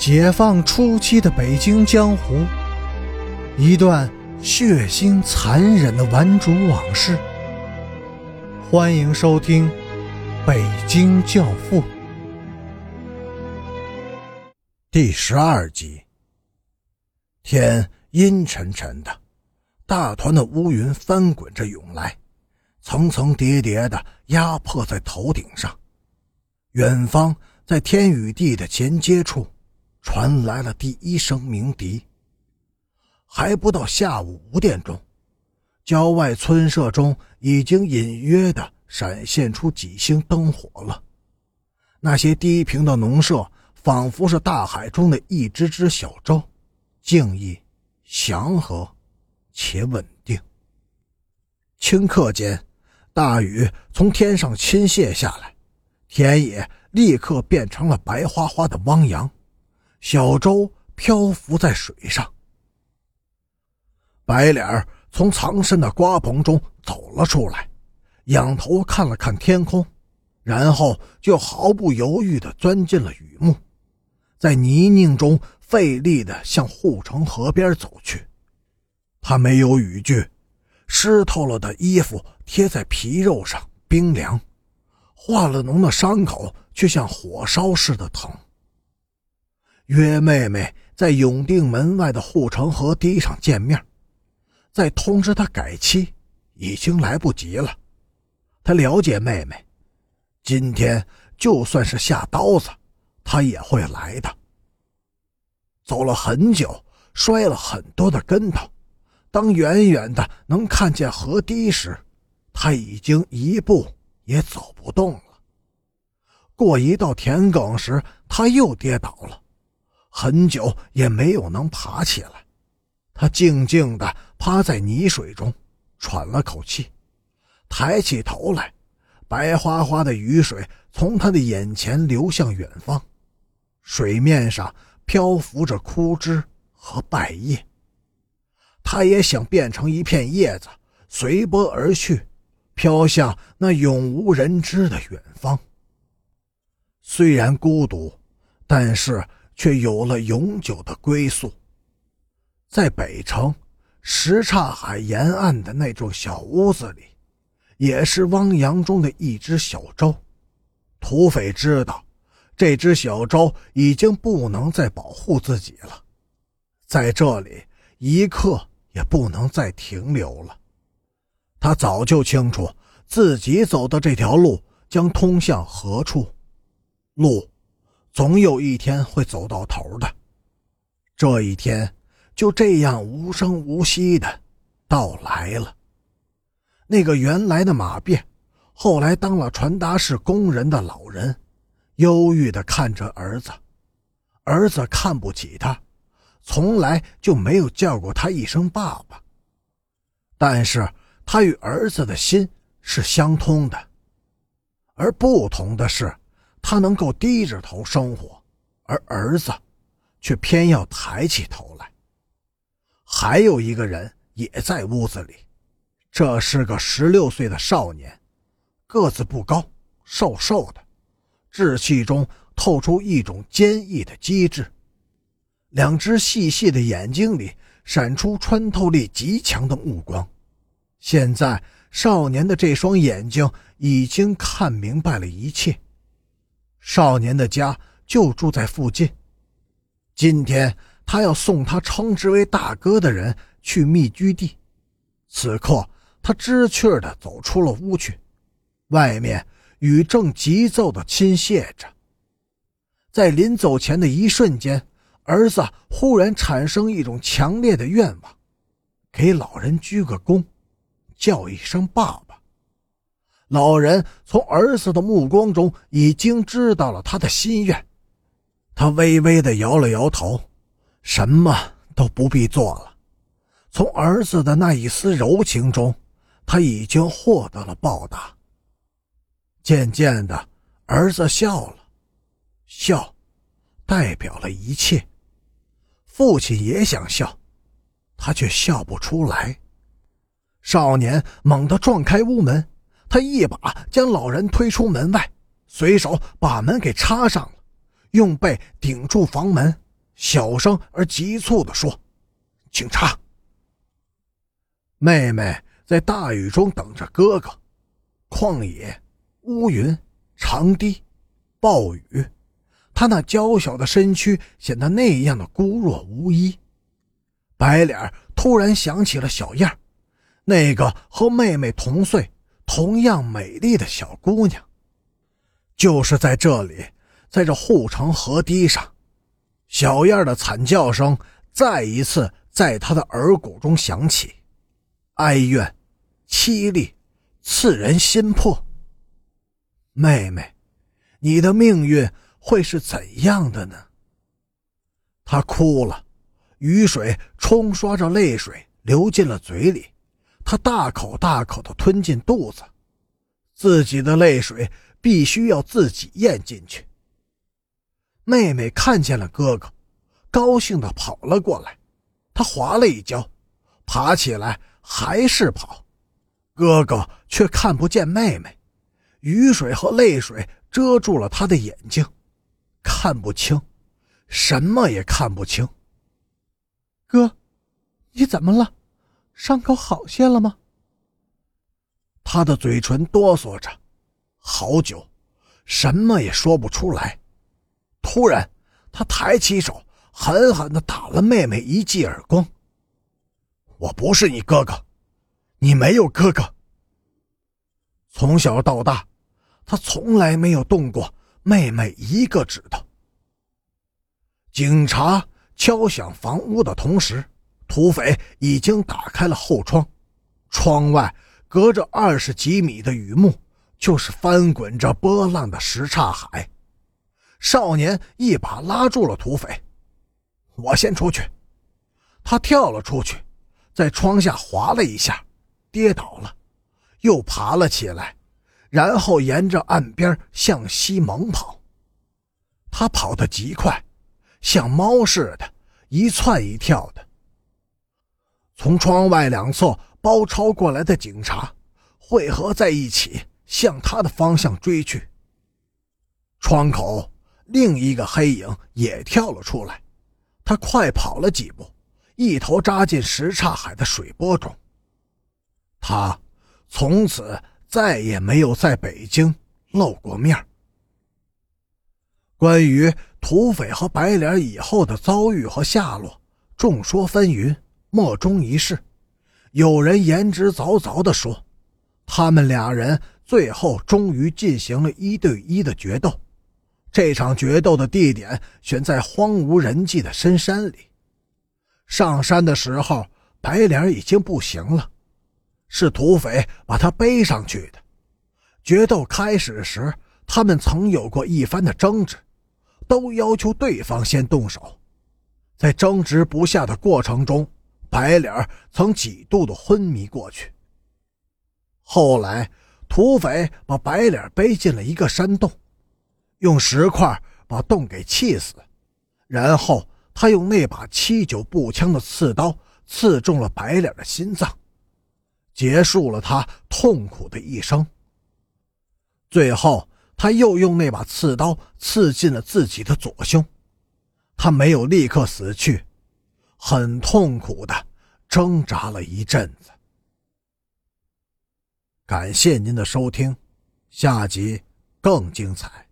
解放初期的北京江湖，一段血腥残忍的顽主往事。欢迎收听《北京教父》第十二集。天阴沉沉的，大团的乌云翻滚着涌来，层层叠叠的压迫在头顶上。远方，在天与地的衔接处。传来了第一声鸣笛。还不到下午五点钟，郊外村舍中已经隐约的闪现出几星灯火了。那些低平的农舍，仿佛是大海中的一只只小舟，静谧、祥和且稳定。顷刻间，大雨从天上倾泻下来，田野立刻变成了白花花的汪洋。小舟漂浮在水上，白脸从藏身的瓜棚中走了出来，仰头看了看天空，然后就毫不犹豫地钻进了雨幕，在泥泞中费力地向护城河边走去。他没有雨具，湿透了的衣服贴在皮肉上，冰凉；化了脓的伤口却像火烧似的疼。约妹妹在永定门外的护城河堤上见面，再通知她改期，已经来不及了。他了解妹妹，今天就算是下刀子，他也会来的。走了很久，摔了很多的跟头，当远远的能看见河堤时，他已经一步也走不动了。过一道田埂时，他又跌倒了。很久也没有能爬起来，他静静地趴在泥水中，喘了口气，抬起头来，白花花的雨水从他的眼前流向远方，水面上漂浮着枯枝和败叶。他也想变成一片叶子，随波而去，飘向那永无人知的远方。虽然孤独，但是。却有了永久的归宿。在北城什刹海沿岸的那幢小屋子里，也是汪洋中的一只小舟。土匪知道，这只小舟已经不能再保护自己了，在这里一刻也不能再停留了。他早就清楚，自己走的这条路将通向何处，路。总有一天会走到头的，这一天就这样无声无息的到来了。那个原来的马便，后来当了传达室工人的老人，忧郁的看着儿子。儿子看不起他，从来就没有叫过他一声爸爸。但是他与儿子的心是相通的，而不同的是。他能够低着头生活，而儿子却偏要抬起头来。还有一个人也在屋子里，这是个十六岁的少年，个子不高，瘦瘦的，稚气中透出一种坚毅的机智，两只细细的眼睛里闪出穿透力极强的目光。现在，少年的这双眼睛已经看明白了一切。少年的家就住在附近。今天他要送他称之为大哥的人去密居地。此刻他知趣的走出了屋去，外面雨正急骤的倾泻着。在临走前的一瞬间，儿子忽然产生一种强烈的愿望，给老人鞠个躬，叫一声爸爸。老人从儿子的目光中已经知道了他的心愿，他微微的摇了摇头，什么都不必做了。从儿子的那一丝柔情中，他已经获得了报答。渐渐的，儿子笑了，笑，代表了一切。父亲也想笑，他却笑不出来。少年猛地撞开屋门。他一把将老人推出门外，随手把门给插上了，用背顶住房门，小声而急促地说：“警察！”妹妹在大雨中等着哥哥。旷野、乌云、长堤、暴雨，她那娇小的身躯显得那样的孤弱无依。白脸突然想起了小燕那个和妹妹同岁、同样美丽的小姑娘。就是在这里，在这护城河堤上，小燕的惨叫声再一次在他的耳骨中响起，哀怨、凄厉，刺人心魄。妹妹，你的命运会是怎样的呢？她哭了，雨水冲刷着泪水流进了嘴里，他大口大口的吞进肚子，自己的泪水。必须要自己咽进去。妹妹看见了哥哥，高兴的跑了过来。她滑了一跤，爬起来还是跑。哥哥却看不见妹妹，雨水和泪水遮住了他的眼睛，看不清，什么也看不清。哥，你怎么了？伤口好些了吗？他的嘴唇哆嗦着。好久，什么也说不出来。突然，他抬起手，狠狠的打了妹妹一记耳光。我不是你哥哥，你没有哥哥。从小到大，他从来没有动过妹妹一个指头。警察敲响房屋的同时，土匪已经打开了后窗，窗外隔着二十几米的雨幕。就是翻滚着波浪的什刹海，少年一把拉住了土匪，我先出去。他跳了出去，在窗下滑了一下，跌倒了，又爬了起来，然后沿着岸边向西猛跑。他跑得极快，像猫似的，一窜一跳的。从窗外两侧包抄过来的警察汇合在一起。向他的方向追去。窗口另一个黑影也跳了出来，他快跑了几步，一头扎进什刹海的水波中。他从此再也没有在北京露过面。关于土匪和白脸以后的遭遇和下落，众说纷纭，莫衷一是。有人言之凿凿地说，他们俩人。最后，终于进行了一对一的决斗。这场决斗的地点选在荒无人迹的深山里。上山的时候，白脸已经不行了，是土匪把他背上去的。决斗开始时，他们曾有过一番的争执，都要求对方先动手。在争执不下的过程中，白脸曾几度的昏迷过去。后来。土匪把白脸背进了一个山洞，用石块把洞给砌死，然后他用那把七九步枪的刺刀刺中了白脸的心脏，结束了他痛苦的一生。最后，他又用那把刺刀刺进了自己的左胸，他没有立刻死去，很痛苦的挣扎了一阵子。感谢您的收听，下集更精彩。